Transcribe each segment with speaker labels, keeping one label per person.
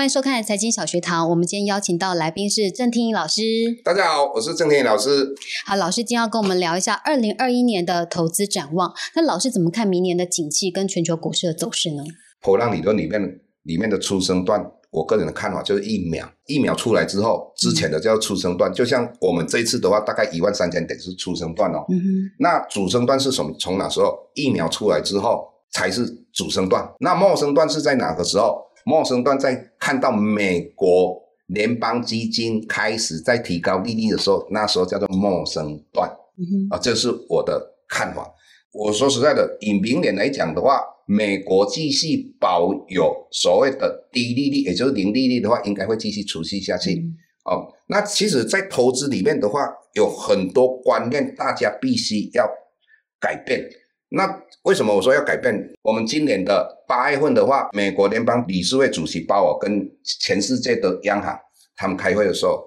Speaker 1: 欢迎收看财经小学堂。我们今天邀请到来宾是郑天一老师。
Speaker 2: 大家好，我是郑天一老师。
Speaker 1: 好，老师今天要跟我们聊一下二零二一年的投资展望。那老师怎么看明年的景气跟全球股市的走势呢？
Speaker 2: 波浪理论里面里面的出生段，我个人的看法就是疫苗，疫苗出来之后，之前的叫出生段，就像我们这一次的话，大概一万三千点是出生段哦。
Speaker 1: 嗯哼，
Speaker 2: 那主升段是什么？从哪时候疫苗出来之后才是主升段？那末升段是在哪个时候？末升段在看到美国联邦基金开始在提高利率的时候，那时候叫做莫生段啊，这是我的看法。我说实在的，以明年来讲的话，美国继续保有所谓的低利率，也就是零利率的话，应该会继续持续下去。
Speaker 1: 嗯
Speaker 2: 哦，那其实，在投资里面的话，有很多观念，大家必须要改变。那为什么我说要改变？我们今年的八月份的话，美国联邦理事会主席鲍尔跟全世界的央行他们开会的时候，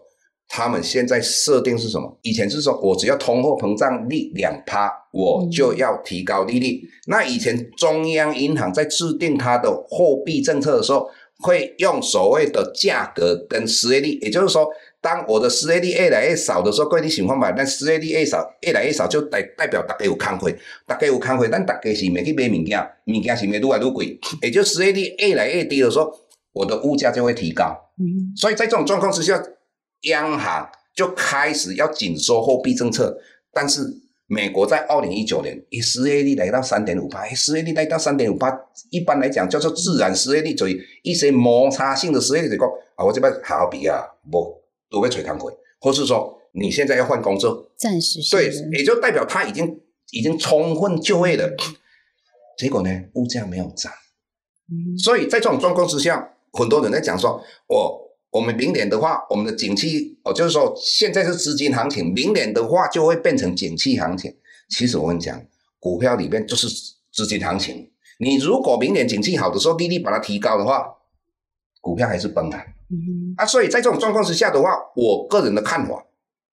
Speaker 2: 他们现在设定是什么？以前是说我只要通货膨胀率两趴，我就要提高利率。那以前中央银行在制定它的货币政策的时候，会用所谓的价格跟失业率，也就是说，当我的失业率越来越少的时候，各位你想法嘛，但失业率越少，越来越少，就代代表大家有工会，大家有工会，咱大家是没去买物件，物件是没愈来愈贵，也就失业率越来越低的时候，我的物价就会提高。
Speaker 1: 嗯。
Speaker 2: 所以在这种状况之下，央行就开始要紧缩货币政策，但是美国在二零一九年，以失业率来到三点五八，失业率来到三点五八，一般来讲叫做自然失业率，所以一些摩擦性的失业率就讲啊，我这边好好比啊，不都被吹工会，或是说你现在要换工作，
Speaker 1: 暂时性
Speaker 2: 对，也就代表他已经已经充分就位了，结果呢，物价没有涨。
Speaker 1: 嗯
Speaker 2: 所以在这种状况之下，很多人在讲说，我我们明年的话，我们的景气，哦，就是说现在是资金行情，明年的话就会变成景气行情。其实我跟你讲，股票里面就是资金行情。你如果明年景气好的时候，利率把它提高的话，股票还是崩盘
Speaker 1: 嗯
Speaker 2: 啊。所以在这种状况之下的话，我个人的看法，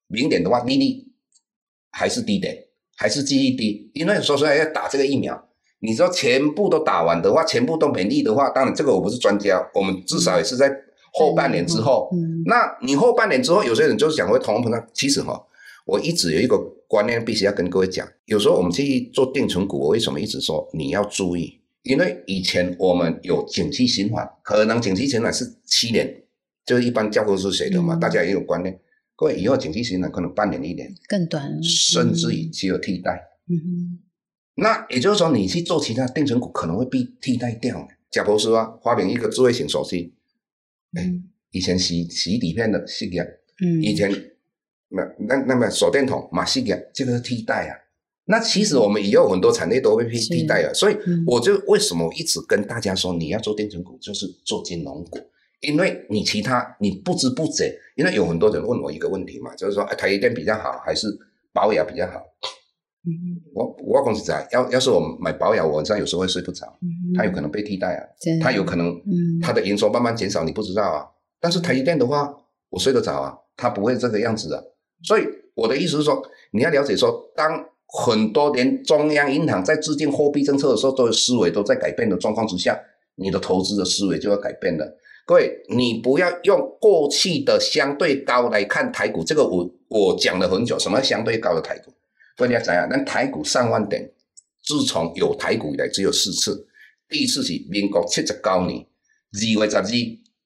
Speaker 2: 明年的话，利率还是低点，还是继续低，因为说实在要打这个疫苗。你说全部都打完的话，全部都免疫的话，当然这个我不是专家，我们至少也是在后半年之后。
Speaker 1: 嗯
Speaker 2: 那你后半年之后，有些人就是讲会通货膨胀，其实哈、我一直有一个观念必须要跟各位讲，有时候我们去做定存股，我为什么一直说你要注意？因为以前我们有景气循环，可能景气循环是七年，就是一般教科书写的嘛，
Speaker 1: 嗯。
Speaker 2: 大家也有观念。各位以后景气循环可能半年一年，
Speaker 1: 更短了，
Speaker 2: 甚至于只有替代。
Speaker 1: 嗯。
Speaker 2: 那也就是说，你去做其他定存股可能会被替代掉。贾博士啊，发明一个智慧型手机，
Speaker 1: 嗯。
Speaker 2: 以前洗洗底片的是呀，
Speaker 1: 嗯。
Speaker 2: 以前那那那么手电筒马戏呀，这个是替代啊。那其实我们以后很多产业都会被替代了，所以
Speaker 1: 嗯。
Speaker 2: 我就为什么一直跟大家说，你要做定存股，就是做金融股，因为你其他你不知不觉，因为有很多人问我一个问题嘛，就是说，哎，台积电比较好还是保雅比较好？
Speaker 1: 嗯
Speaker 2: 我我讲实在，要要是我买保养，我晚上有时候会睡不着，
Speaker 1: 嗯
Speaker 2: 它有可能被替代啊，它有可能
Speaker 1: 嗯
Speaker 2: 它的营收慢慢减少，你不知道啊。但是台积电的话，我睡得着啊，它不会这个样子的。所以我的意思是说，你要了解说，当很多连中央银行在制定货币政策的时候，都有思维都在改变的状况之下，你的投资的思维就要改变了。各位，你不要用过去的相对高来看台股，这个我我讲了很久，什么相对高的台股？各位你要怎样？那台股上万点，自从有台股以来只有四次，第一次是民国七十九年二月十二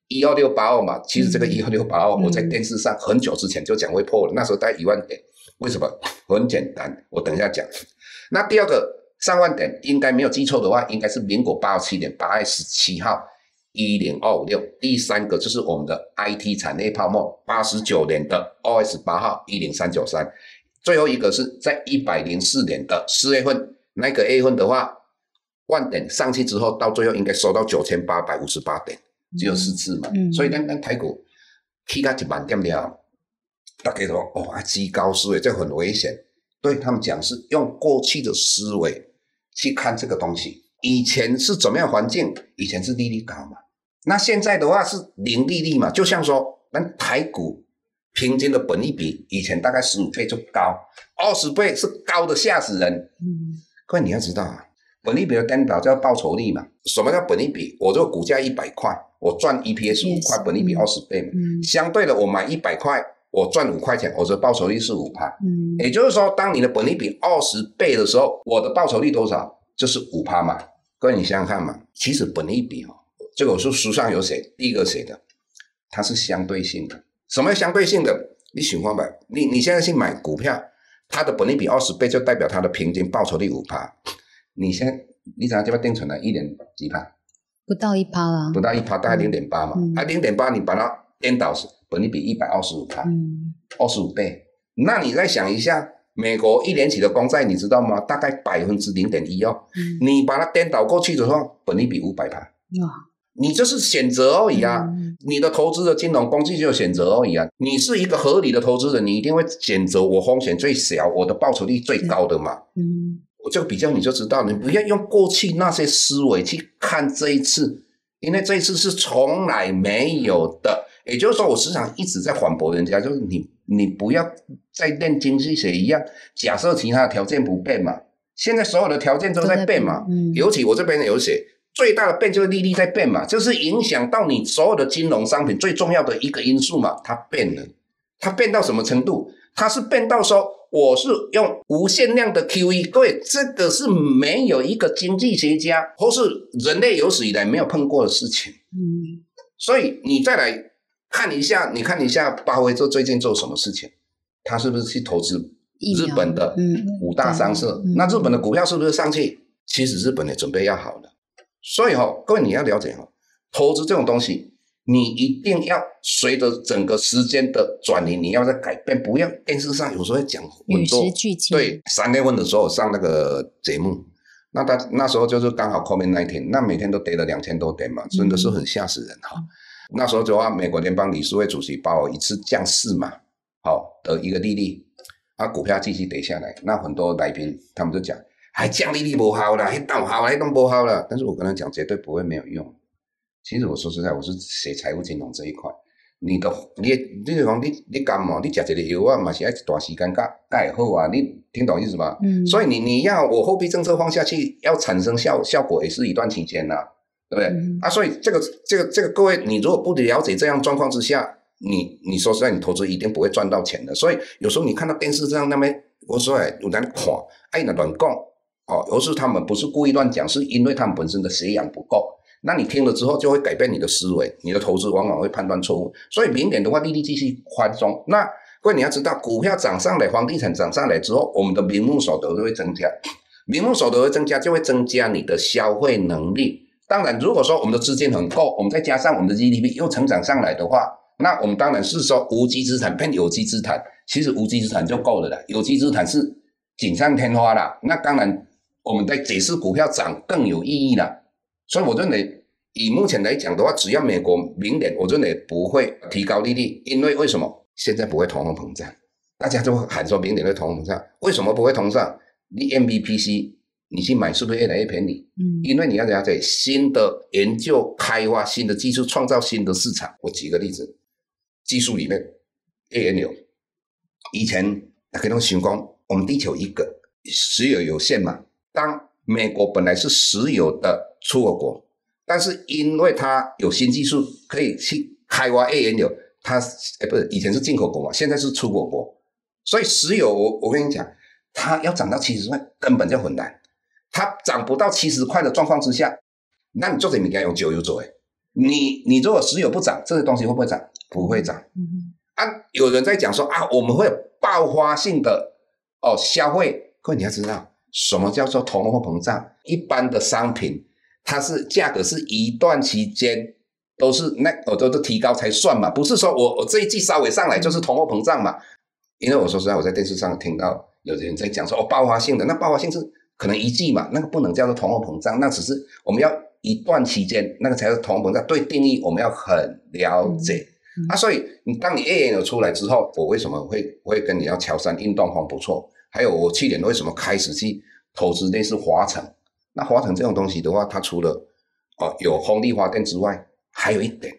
Speaker 2: 一二六八二嘛，其实这个
Speaker 1: 嗯
Speaker 2: 一二六八二我在电视上很久之前就讲会破了，那时候大概一万点，为什么？很简单，我等一下讲。那第二个上万点应该没有记错的话，应该是民国八十七年八月十七号一零二五六。第三个就是我们的 IT 产业泡沫，八十九年的二月十八号一零三九三。最后一个是在一百零四年的四月份，那个 A 份的话，万点上去之后，到最后应该收到九千八百五十八点，只有四次嘛。
Speaker 1: 嗯
Speaker 2: 所以刚刚台股起到一万点了，大家说哦啊，极高思维这很危险。对他们讲是用过去的思维去看这个东西。以前是怎么样环境？以前是利率高嘛，那现在的话是零利率嘛。就像说，咱台股平均的本益比以前大概十五倍就高，二十倍是高的吓死人。
Speaker 1: 嗯
Speaker 2: 各位你要知道啊，本利比的颠倒叫报酬率嘛？什么叫本利比？我这个股价一百块，我赚 EPS 五块，本利比二十倍嘛。
Speaker 1: 嗯
Speaker 2: 相对的，我买一百块，我赚五块钱，我的报酬率是五趴。
Speaker 1: 嗯
Speaker 2: 也就是说，当你的本利比二十倍的时候，我的报酬率多少？就是五趴嘛。各位，你想想看嘛，其实本利比哦，这个我说书上有写，第一个写的，它是相对性的。什么叫相对性的？你喜欢买，你你现在去买股票，它的本利比二十倍，就代表它的平均报酬率五趴。你现在你想这边定存了一点几趴？
Speaker 1: 不到一趴啦。
Speaker 2: 不到一趴，大概零点八嘛。
Speaker 1: 嗯
Speaker 2: 啊，零点八你把它颠倒是本利比一百二十五趴，
Speaker 1: 嗯
Speaker 2: 二十五倍。那你再想一下，美国一年期的公债，你知道吗？大概百分之零点一哦。
Speaker 1: 嗯
Speaker 2: 你把它颠倒过去的话，本利比五百趴，
Speaker 1: 哇
Speaker 2: 你这是选择而已啊。
Speaker 1: 嗯
Speaker 2: 你的投资的金融工具就有选择而已啊。你是一个合理的投资人，你一定会选择我风险最小、我的报酬率最高的嘛。
Speaker 1: 嗯
Speaker 2: 我这个比较你就知道，你不要用过去那些思维去看这一次，因为这一次是从来没有的。也就是说，我时常一直在反驳人家，就是你你不要再练经济学一样，假设其他的条件不变嘛，现在所有的条件都在变嘛，
Speaker 1: 嗯
Speaker 2: 尤其我这边有写。最大的变就是利率在变嘛，就是影响到你所有的金融商品最重要的一个因素嘛，它变了，它变到什么程度？它是变到说我是用无限量的 QE，各位，这个是没有一个经济学家或是人类有史以来没有碰过的事情。
Speaker 1: 嗯
Speaker 2: 所以你再来看一下，你看一下巴菲特最近做什么事情？他是不是去投资日本的
Speaker 1: 嗯
Speaker 2: 五大商社？
Speaker 1: 嗯
Speaker 2: 那日本的股票是不是上去？其实日本也准备要好了。所以哈、哦，各位你要了解哈、哦，投资这种东西，你一定要随着整个时间的转移，你要在改变，不要电视上有时候会讲很
Speaker 1: 与
Speaker 2: 多
Speaker 1: 时俱进。
Speaker 2: 对，三月份的时候上那个节目，那他那时候就是刚好 COVID 那一天，那每天都跌了两千多点嘛，真的是很吓死人哈、那时候的话，美国联邦理事会主席把我一次降四嘛，好的一个利率，啊，股票继续跌下来，那很多来宾他们就讲，还降利率不好啦，还倒好，还弄不好了。但是我跟他讲，绝对不会没有用。其实我说实在，我是写财务金融这一块。你的你你就讲你你感冒，你食一个药啊，嘛是要一段时间才才会好啊。你听懂意思吗？
Speaker 1: 嗯，
Speaker 2: 所以你你要我货币政策放下去，要产生效效果也是一段期间呐、对不对？
Speaker 1: 嗯
Speaker 2: 啊，所以这个这个这个各位，你如果不了解这样状况之下，你你说实在，你投资一定不会赚到钱的。所以有时候你看到电视上那边，我说哎，有人看，哎，那乱讲，哦，有时他们不是故意乱讲，是因为他们本身的血养不够。那你听了之后就会改变你的思维，你的投资往往会判断错误。所以明年的话，利率继续宽松。那各位你要知道，股票涨上来，房地产涨上来之后，我们的名目所得就会增加，名目所得会增加，就会增加你的消费能力。当然，如果说我们的资金很够，我们再加上我们的 GDP 又成长上来的话，那我们当然是说无机资产变有机资产，其实无机资产就够了啦，有机资产是锦上添花啦。那当然，我们在解释股票涨更有意义了。所以我认为，以目前来讲的话，只要美国明年，我认为不会提高利率，因为为什么？现在不会通货膨胀，大家都喊说明年会通货膨胀，为什么不会通胀？你 MBPC 你去买是不是越来越便宜？
Speaker 1: 嗯
Speaker 2: 因为你要了解新的研究、开发新的技术，创造新的市场。我举个例子，技术里面 A N 有，以前大家都想讲，我们地球一个石油有限嘛。当美国本来是石油的出口国，但是因为它有新技术可以去开挖页岩油，它哎不是以前是进口国嘛，现在是出口国，所以石油我我跟你讲，它要涨到七十块根本就很难。它涨不到七十块的状况之下，那你做这物件用九油做哎。你你如果石油不涨，这些东西会不会涨？不会涨
Speaker 1: 嗯
Speaker 2: 啊！有人在讲说啊，我们会有爆发性的哦消费。各位你要知道，什么叫做通货膨胀？一般的商品，它是价格是一段期间都是那我都都提高才算嘛，不是说我我这一季稍微上来就是通货膨胀嘛。因为我说实在，我在电视上听到有人在讲说哦爆发性的，那爆发性是可能一季嘛，那个不能叫做通货膨胀，那只是我们要一段期间，那个才是通货膨胀。对定义我们要很了解、
Speaker 1: 嗯
Speaker 2: 啊，所以你当你 A N 有出来之后，我为什么会会跟你要乔山运动风不错？还有我去年为什么开始去投资类似华城？那华城这种东西的话，它除了哦有风力发电之外，还有一点，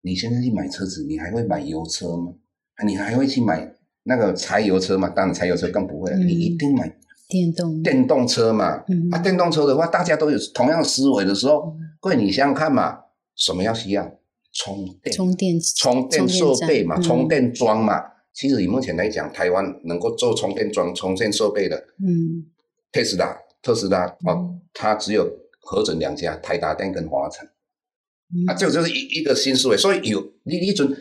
Speaker 2: 你现在去买车子，你还会买油车吗？啊，你还会去买那个柴油车吗？当然柴油车更不会了，
Speaker 1: 嗯
Speaker 2: 你一定买
Speaker 1: 电动
Speaker 2: 电动车嘛，
Speaker 1: 嗯
Speaker 2: 啊，电动车的话，大家都有同样思维的时候，各位你想想看嘛，什么要需要充电？
Speaker 1: 充电
Speaker 2: 充电设备嘛，
Speaker 1: 站
Speaker 2: 充电桩嘛。其实以目前来讲，台湾能够做充电桩、充电设备的，
Speaker 1: 嗯
Speaker 2: 特斯拉、特斯拉哦
Speaker 1: 嗯，
Speaker 2: 它只有合整两家，台达电跟华晨
Speaker 1: 嗯
Speaker 2: 啊，这个就是一一个新思维。所以有你你准，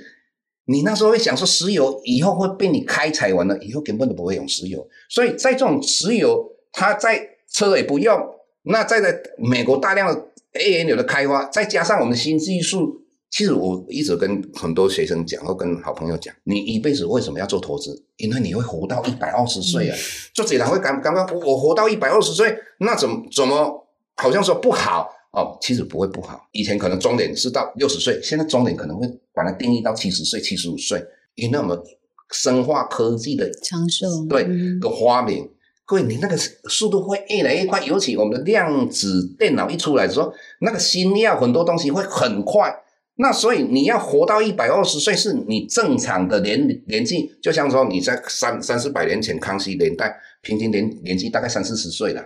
Speaker 2: 你那时候会想说，石油以后会被你开采完了，以后根本都不会用石油。所以在这种石油，它在车也不用，那在在美国大量的 A N 油的开发，再加上我们的新技术。其实我一直跟很多学生讲，或跟好朋友讲，你一辈子为什么要做投资？因为你会活到一百二十岁啊！就这人会感感觉我活到一百二十岁，那怎么怎么好像说不好哦？其实不会不好。以前可能终点是到六十岁，现在终点可能会把它定义到七十岁、七十五岁，因为我们生化科技的
Speaker 1: 长寿
Speaker 2: 对
Speaker 1: 嗯
Speaker 2: 的发明。各位，你那个速度会越来越快，尤其我们的量子电脑一出来的时候，那个新药很多东西会很快。那所以你要活到一百二十岁，是你正常的年年纪，就像说你在三三四百年前康熙年代，平均年年纪大概三四十岁了。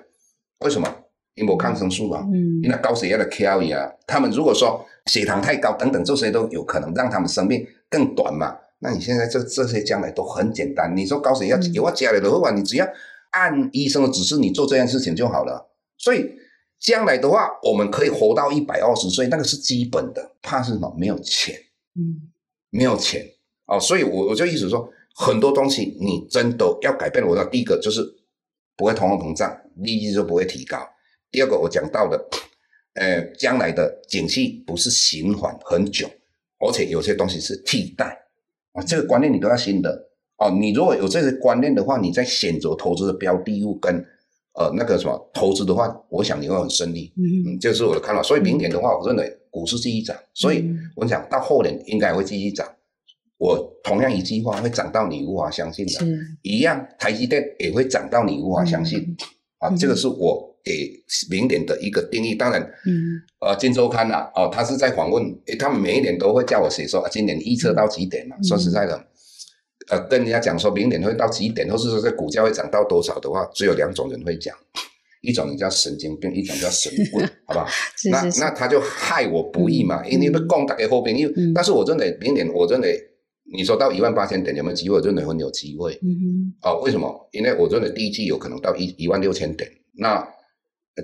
Speaker 2: 为什么？因为抗生素啊，
Speaker 1: 嗯
Speaker 2: 因为高血压的 carry 啊，他们如果说血糖太高等等，这些都有可能让他们生命更短嘛。那你现在这这些将来都很简单，你说高血压
Speaker 1: 嗯
Speaker 2: 有我家里的话，你只要按医生的指示，你做这件事情就好了。所以将来的话，我们可以活到一百二十岁，那个是基本的。怕是什么？没有钱，
Speaker 1: 嗯
Speaker 2: 没有钱哦。所以我我就意思说，很多东西你真的要改变。我的第一个就是不会通货膨胀，利率就不会提高。第二个我讲到的，呃，将来的景气不是循环很久，而且有些东西是替代啊，这个观念你都要新的哦。你如果有这些观念的话，你在选择投资的标的物跟呃那个什么投资的话，我想你会很顺利。
Speaker 1: 嗯
Speaker 2: 嗯，这是我的看法。所以明年的话，我认为股市继续涨，所以
Speaker 1: 嗯
Speaker 2: 我想到后年应该会继续涨。我同样一句话会涨到你无法相信的，一样台积电也会涨到你无法相信。啊，
Speaker 1: 嗯
Speaker 2: 这个是我给明年的一个定义。当然，
Speaker 1: 嗯
Speaker 2: 呃，金周刊呐、哦，他是在访问，诶，他们每一年都会叫我写说，啊、今年预测到几点嘛？
Speaker 1: 嗯
Speaker 2: 说实在的，呃，跟人家讲说明年会到几点，或是说这股价会涨到多少的话，只有两种人会讲，一种人叫神经病，一种叫神棍，好不好？那
Speaker 1: 是是是
Speaker 2: 那他就害我不易嘛，因为不供大家好朋友。
Speaker 1: 嗯
Speaker 2: 但是我认为明年，我认为你说到一万八千点有没有机会？我认为很有机会。
Speaker 1: 嗯
Speaker 2: 哦，为什么？因为我认为第一季有可能到一一万六千点，那呃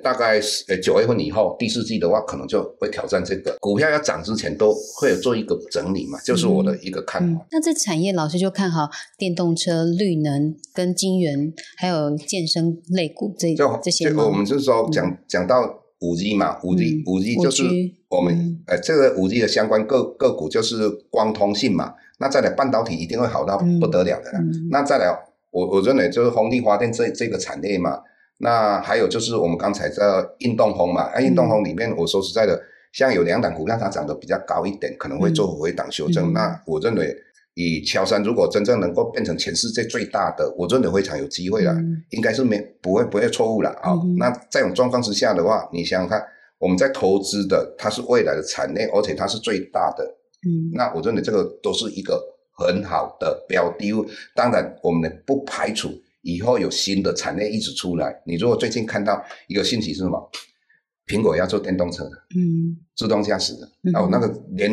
Speaker 2: 大概是呃九月份以后，第四季的话可能就会挑战这个股票要涨之前都会有做一个整理嘛，就是我的一个看
Speaker 1: 嗯
Speaker 2: 法。，
Speaker 1: 那这产业老师就看好电动车、绿能跟金源，还有健身类股这
Speaker 2: 就
Speaker 1: 这些吗？
Speaker 2: 这个我们就是说讲讲到五 G 嘛，五 G
Speaker 1: 嗯
Speaker 2: 五 G 就是我们
Speaker 1: 嗯
Speaker 2: 呃这个五 G 的相关个个股就是光通信嘛，那再来半导体一定会好到不得了的那再来，我我认为就是风力发电这这个产业嘛，那还有就是我们刚才在运动风嘛，啊，运动风里面我说实在的，像有两档股票它涨得比较高一点，可能会做回档修正。
Speaker 1: 嗯。
Speaker 2: 那我认为以乔山如果真正能够变成全世界最大的，我认为非常有机会了，
Speaker 1: 嗯。
Speaker 2: 应该是没不会不会错误了啊、那这种状况之下的话，你想想看，我们在投资的它是未来的产业，而且它是最大的，
Speaker 1: 嗯。
Speaker 2: 那我认为这个都是一个很好的标的物。当然，我们不排除以后有新的产业一直出来。你如果最近看到一个信息是什么？苹果要做电动车的，
Speaker 1: 嗯
Speaker 2: 自动驾驶的。
Speaker 1: 嗯
Speaker 2: 哦，那个连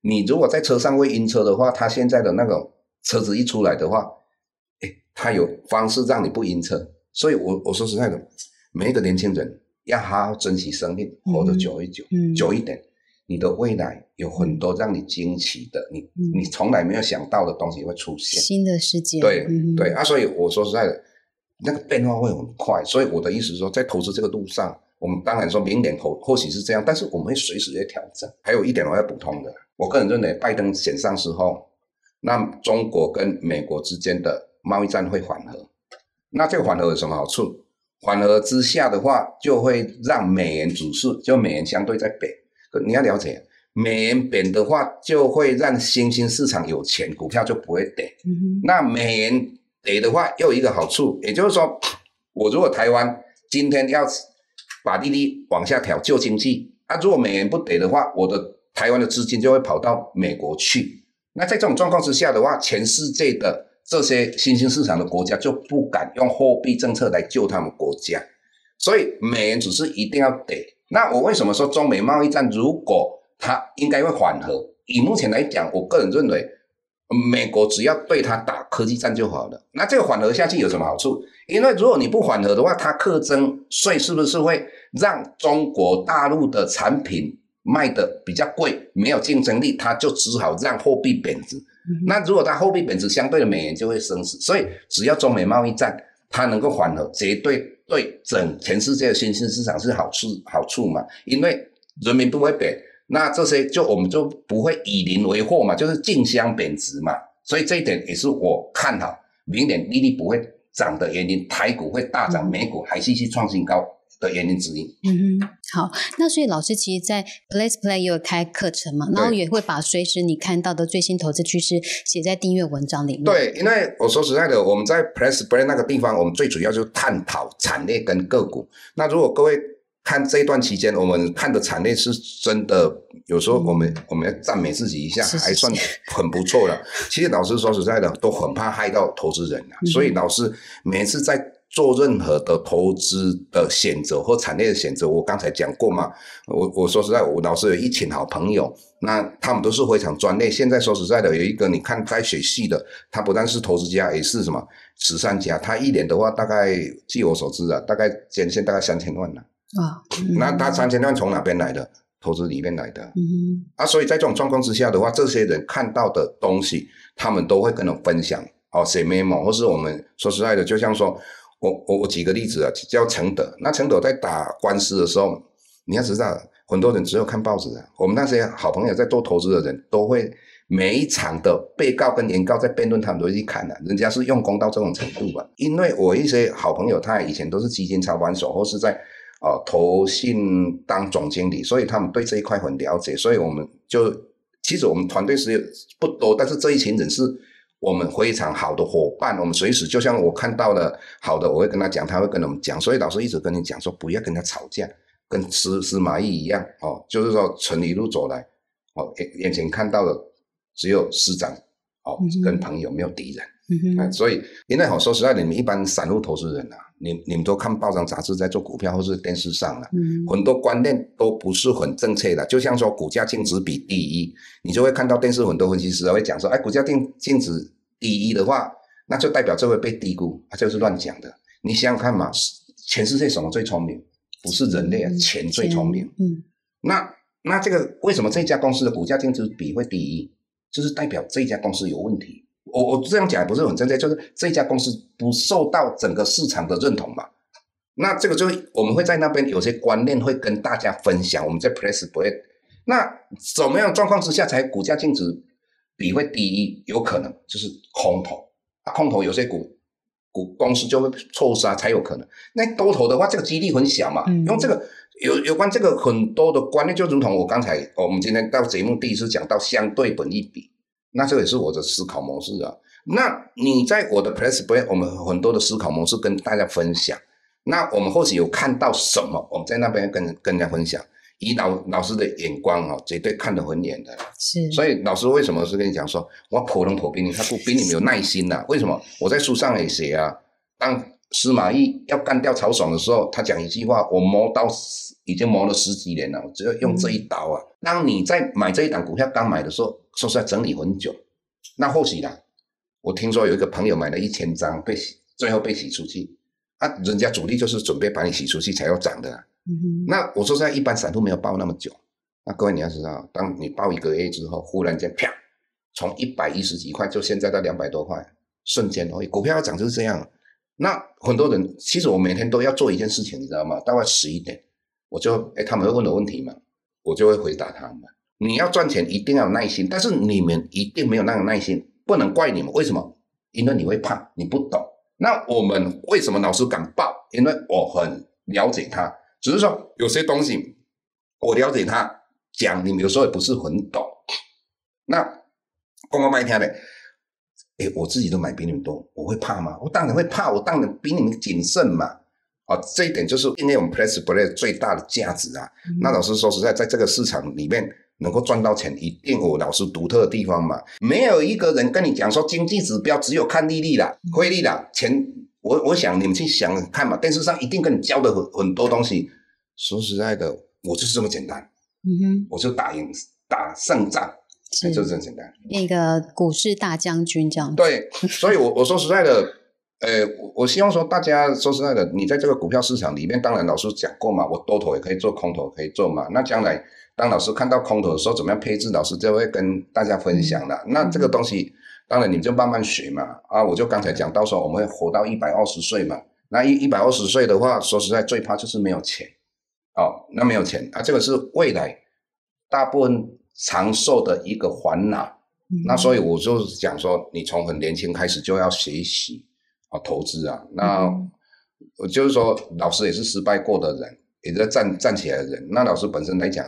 Speaker 2: 你如果在车上会晕车的话，它现在的那种车子一出来的话，哎，它有方式让你不晕车。所以我我说实在的，每一个年轻人要好好珍惜生命，活得久一久，
Speaker 1: 嗯
Speaker 2: 久一点。你的未来有很多让你惊奇的，你、
Speaker 1: 嗯
Speaker 2: 你从来没有想到的东西会出现。
Speaker 1: 新的世界，
Speaker 2: 对、
Speaker 1: 嗯
Speaker 2: 对，啊，所以我说实在的，那个变化会很快。所以我的意思是说，在投资这个路上，我们当然说明年或或许是这样，但是我们会随时在调整。还有一点我要补充的，我个人认为，拜登选上之后，那中国跟美国之间的贸易战会缓和。那这个缓和有什么好处？缓和之下的话，就会让美元指数，就美元相对在贬。可你要了解，美元贬的话，就会让新兴市场有钱，股票就不会跌。
Speaker 1: 嗯
Speaker 2: 那美元跌的话，又有一个好处，也就是说，我如果台湾今天要把利率往下调救经济，啊，如果美元不跌的话，我的台湾的资金就会跑到美国去。那在这种状况之下的话，全世界的这些新兴市场的国家就不敢用货币政策来救他们国家，所以美元只是一定要得。那我为什么说中美贸易战如果它应该会缓和？以目前来讲，我个人认为，美国只要对它打科技战就好了。那这个缓和下去有什么好处？因为如果你不缓和的话，它课征税是不是会让中国大陆的产品卖的比较贵，没有竞争力？它就只好让货币贬值。那如果它货币贬值，相对的美元就会升值。所以只要中美贸易战它能够缓和，绝对对整全世界的新兴市场是好处好处嘛？因为人民不会贬。那这些就我们就不会以邻为祸嘛，就是竞相贬值嘛，所以这一点也是我看好明年利率不会涨的原因，台股会大涨，美股还继续创新高的原因之一。
Speaker 1: 嗯哼，好，那所以老师其实，在 Place Play 也有开课程嘛，然后也会把随时你看到的最新投资趋势写在订阅文章里面。
Speaker 2: 对，因为我说实在的，我们在 Place Play 那个地方，我们最主要就是探讨产业跟个股。那如果各位。看这一段期间，我们看的产业是真的，有时候我们我们要赞美自己一下，还算 很不错了。其实老师说实在的，都很怕害到投资人啊。所以老师每次在做任何的投资的选择或产业的选择，我刚才讲过嘛。我我说实在，我老师有一群好朋友，那他们都是非常专业。现在说实在的，有一个你看在学系的，他不但是投资家，也是什么慈善家。他一年的话，大概据我所知啊，大概捐献大概三千万呢。啊，那他三千万从哪边来的？投资里面来的。嗯，啊，所以在这种状况之下的话，这些人看到的东西，他们都会跟我分享。哦，写 memo，或是我们说实在的，就像说，我我我举个例子啊，叫承德。那承德在打官司的时候，你要知道，很多人只有看报纸啊。我们那些好朋友在做投资的人，都会每一场的被告跟原告在辩论，他们都会去看的。人家是用功到这种程度吧？因为我一些好朋友，他以前都是基金操盘手，或是在。哦，投信当总经理，所以他们对这一块很了解，所以我们就其实我们团队是不多，但是这一群人是我们非常好的伙伴，我们随时就像我看到了好的，我会跟他讲，他会跟我们讲，所以老师一直跟你讲说，不要跟他吵架，跟司司马懿一样哦，就是说从一路走来，哦眼 眼前看到的只有师长，哦跟朋友没有敌人。嗯，所以因为好说实在，你们一般散户投资人啊，你你们都看报章杂志在做股票，或是电视上啊，很多观念都不是很正确的。就像说股价净值比第一，你就会看到电视很多分析师会讲说，哎，股价净净值第一的话，那就代表这会被低估，啊，就是乱讲的。你想想看嘛，全世界什么最聪明？不是人类啊，钱最聪明。嗯，那那这个为什么这家公司的股价净值比会第一？就是代表这家公司有问题。我我这样讲也不是很正确，就是这家公司不受到整个市场的认同嘛。那这个就我们会在那边有些观念会跟大家分享。我们在 Press 不会。那怎么样状况之下才股价净值比会低？有可能就是空头啊，空头有些股股公司就会错杀才有可能。那多头的话，这个几率很小嘛。用这个有有关这个很多的观念，就如同我刚才我们今天到节目第一次讲到相对本一比。那这也是我的思考模式啊。那你在我的 p r e s s b r a 我们很多的思考模式跟大家分享。那我们或许有看到什么，我们在那边跟跟人家分享。以老老师的眼光哦，绝对看得很远的。
Speaker 1: 是。
Speaker 2: 所以老师为什么是跟你讲说，我普通普比你，他不比你们有耐心呐？为什么？我在书上也写啊。当司马懿要干掉曹爽的时候，他讲一句话：我磨刀已经磨了十几年了，我只要用这一刀啊。当你在买这一档股票刚买的时候。说实在，整理很久，那或许啦。我听说有一个朋友买了一千张，被洗，最后被洗出去。啊，人家主力就是准备把你洗出去才要涨的。嗯那我说实在，一般散户没有抱那么久。那各位你要知道，当你抱一个月之后，忽然间啪，从一百一十几块，就现在到两百多块，瞬间而已。股票要涨就是这样。那很多人，其实我每天都要做一件事情，你知道吗？大概十一点，我就哎，他们会问我问题嘛，我就会回答他们。你要赚钱一定要有耐心，但是你们一定没有那个耐心，不能怪你们。为什么？因为你会怕，你不懂。那我们为什么老师敢报？因为我很了解他，只是说有些东西我了解他讲，你们有时候也不是很懂。那公公卖天的，哎，我自己都买比你们多，我会怕吗？我当然会怕，我当然比你们谨慎嘛。啊，这一点就是因为我们 Press Play 最大的价值啊。那老师说实在，在这个市场里面。能够赚到钱，一定有老师独特的地方嘛。没有一个人跟你讲说经济指标只有看利率啦、汇率啦、钱。我我想你们去想看嘛，电视上一定跟你教的很很多东西。说实在的，我就是这么简单。嗯哼，我就打赢打胜仗，就是这么简单。
Speaker 1: 那个股市大将军这样。
Speaker 2: 对，所以，我我说实在的，呃，我希望说大家说实在的，你在这个股票市场里面，当然老师讲过嘛，我多头也可以做，空头可以做嘛。那将来当老师看到空头的时候，怎么样配置，老师就会跟大家分享了。那这个东西。当然，你们就慢慢学嘛。啊，我就刚才讲，到时候我们会活到一百二十岁嘛。那一一百二十岁的话，说实在，最怕就是没有钱。哦，那没有钱啊，这个是未来大部分长寿的一个烦恼。那所以我就是讲说，你从很年轻开始就要学习啊，投资啊。那我就是说，老师也是失败过的人，也是站站起来的人。那老师本身来讲，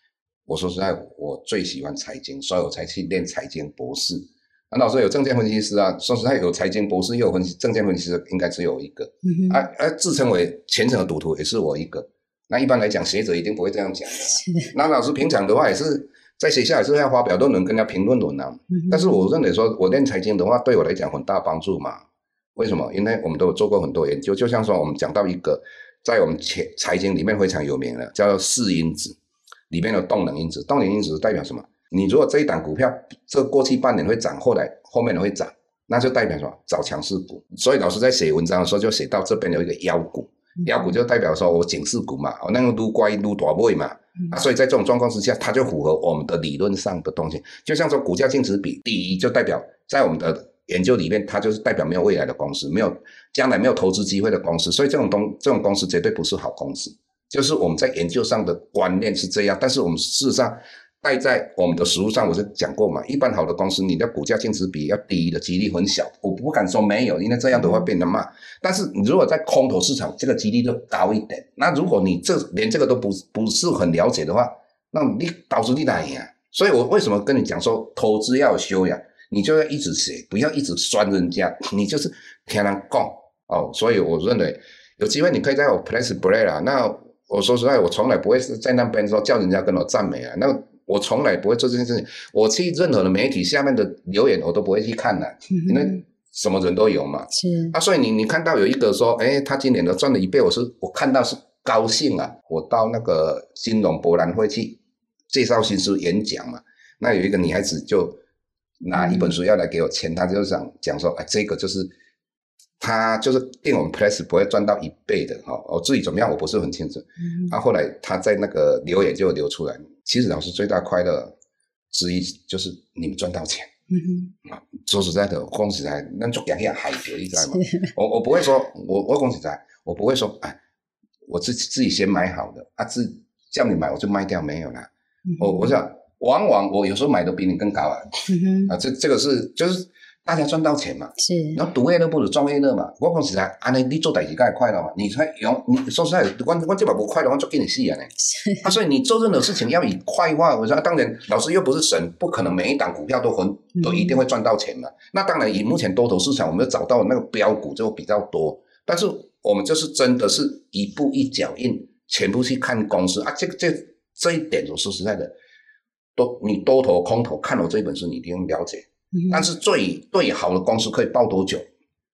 Speaker 2: 我说实在，我最喜欢财经，所以我才去练财经博士。那老师有证券分析师啊，说实在有财经博士，又有分析证券分析师，应该只有一个。啊啊，自称为虔诚的赌徒也是我一个。那一般来讲，学者一定不会这样讲的。那老师平常的话也是在学校也是要发表论文，跟人家评论论啊。但是我认为说，我练财经的话，对我来讲很大帮助嘛。为什么？因为我们都有做过很多研究，就像说我们讲到一个在我们财财经里面非常有名的，叫做四因子，里面的动能因子。动能因子代表什么？你如果这一档股票这过去半年会涨，后来后面会涨，那就代表什么？找强势股。所以老师在写文章的时候就写到这边有一个妖股，妖股就代表说我警示股嘛，我那个撸乖撸大位嘛，啊，所以在这种状况之下，它就符合我们的理论上的东西。就像说股价净值比第一，就代表在我们的研究里面，它就是代表没有未来的公司，没有将来没有投资机会的公司。所以这种东这种公司绝对不是好公司。就是我们在研究上的观念是这样，但是我们事实上。带在我们的实物上，我是讲过嘛，一般好的公司，你的股价净值比要低的几率很小，我不敢说没有，因为这样的话变得慢。但是你如果在空头市场，这个几率就高一点。那如果你这连这个都不不是很了解的话，那你导致你哪样？所以我为什么跟你讲说，投资要有修养，你就要一直写，不要一直酸人家，你就是听人讲哦。所以我认为有机会你可以在我 Place Play 啦。那我说实在，我从来不会是在那边说叫人家跟我赞美啊。那我从来不会做这件事情。我去任何的媒体下面的留言，我都不会去看的，因为什么人都有嘛。
Speaker 1: 是
Speaker 2: 啊，所以你你看到有一个说，哎，他今年都赚了一倍，我是我看到是高兴啊。我到那个金融博览会去介绍新书演讲嘛，那有一个女孩子就拿一本书要来给我签，她就想讲说，哎，这个就是。他就是定我们 Plus 不会赚到一倍的哈，我自己怎么样我不是很清楚。他后来他在那个留言就流出来，其实老师最大快乐之一就是你们赚到钱。啊，说实在的，恭喜在那就两样海绝，你知道吗？我我不会说，我我恭喜在，我不会说，哎，我自己自己先买好的啊，自叫你买我就卖掉没有了。我我想，往往我有时候买的比你更高啊。啊，这这个是就是。大家赚到钱嘛？
Speaker 1: 是，
Speaker 2: 然后赌业乐不如赚业乐嘛。我讲实在，安尼你做代志该快乐嘛。你才用，你说实在，我我这把不快乐，我做给你死啊呢。啊，所以你做任何事情要以快化。我说，当然，老师又不是神，不可能每一档股票都很都一定会赚到钱嘛。那当然，以目前多头市场，我们找到那个标股就比较多。但是我们就是真的是一步一脚印，全部去看公司啊。这个这这一点，我说实在的，多你多头空头看我这本书，你一定了解。但是最最好的公司可以报多久？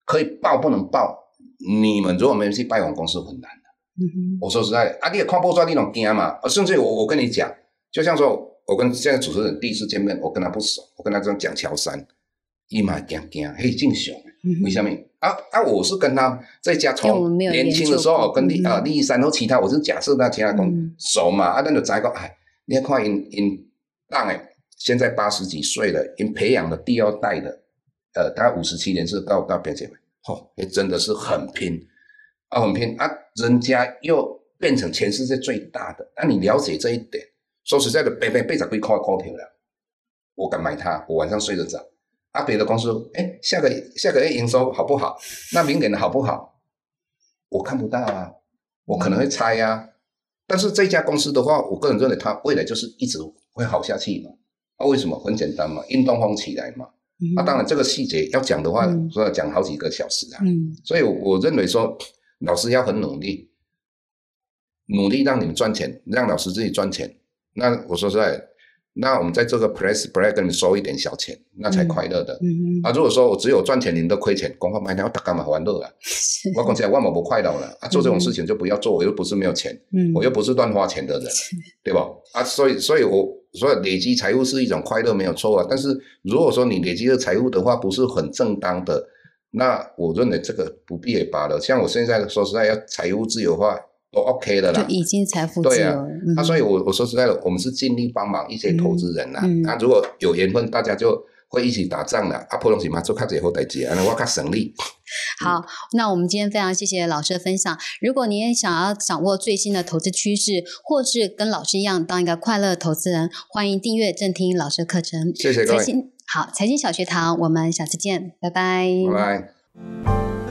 Speaker 2: 可以报不能报？你们如果没有去拜访公司，很难的。我说实在，啊，你也看不出来那种惊嘛。甚至我我跟你讲，就像说，我跟现在主持人第一次见面，我跟他不熟，我跟他这样讲乔山，一马惊惊，嘿，正常。为什么？啊啊，我是跟他在家从年轻的时候跟李啊李三和其他，我是假设他其他公熟嘛。啊，那就再讲，哎，你看因因当诶。现在八十几岁了，已经培养了第二代的，呃，大概五十七年是到到边界，哦，也真的是很拼，啊，很拼啊，人家又变成全世界最大的，那你了解这一点？说实在的，白白被长贵靠靠票了，我敢买它，我晚上睡得着。啊，别的公司，哎，下个下个月营收好不好？那明年的好不好？我看不到啊，我可能会猜呀。但是这家公司的话，我个人认为它未来就是一直会好下去嘛。啊，为什么？很简单嘛，运动风起来嘛。啊，当然这个细节要讲的话，说要讲好几个小时啊。嗯，所以我认为说，老师要很努力，努力让你们赚钱，让老师自己赚钱。那我说实在，那我们在这个 press play 跟你收一点小钱，那才快乐的。
Speaker 1: 嗯
Speaker 2: 啊，如果说我只有赚钱，你都亏钱，光话买我打干嘛玩乐啊？我讲起来万万不快乐了啊！做这种事情就不要做，我又不是没有钱，
Speaker 1: 嗯
Speaker 2: 我又不是乱花钱的人，对吧？啊，所以，所以我所以累积财富是一种快乐，没有错啊。但是如果说你累积的财富的话，不是很正当的，那我认为这个不必也罢了。像我现在说实在要财务自由化都 OK 的啦。
Speaker 1: 就已经财富自
Speaker 2: 对啊
Speaker 1: 由了。嗯
Speaker 2: 那、所以我我说实在的，我们是尽力帮忙一些投资人啦。
Speaker 1: 嗯嗯
Speaker 2: 那、如果有缘分，大家就会一起打仗的。啊，普通起码做较济好代志，安尼我较省力。
Speaker 1: 好，那我们今天非常谢谢老师的分享。如果你也想要掌握最新的投资趋势，或是跟老师一样当一个快乐的投资人，欢迎订阅正听老师的课程。
Speaker 2: 谢谢各位
Speaker 1: 财经好，财经小学堂，我们下次见，拜拜。
Speaker 2: 拜拜。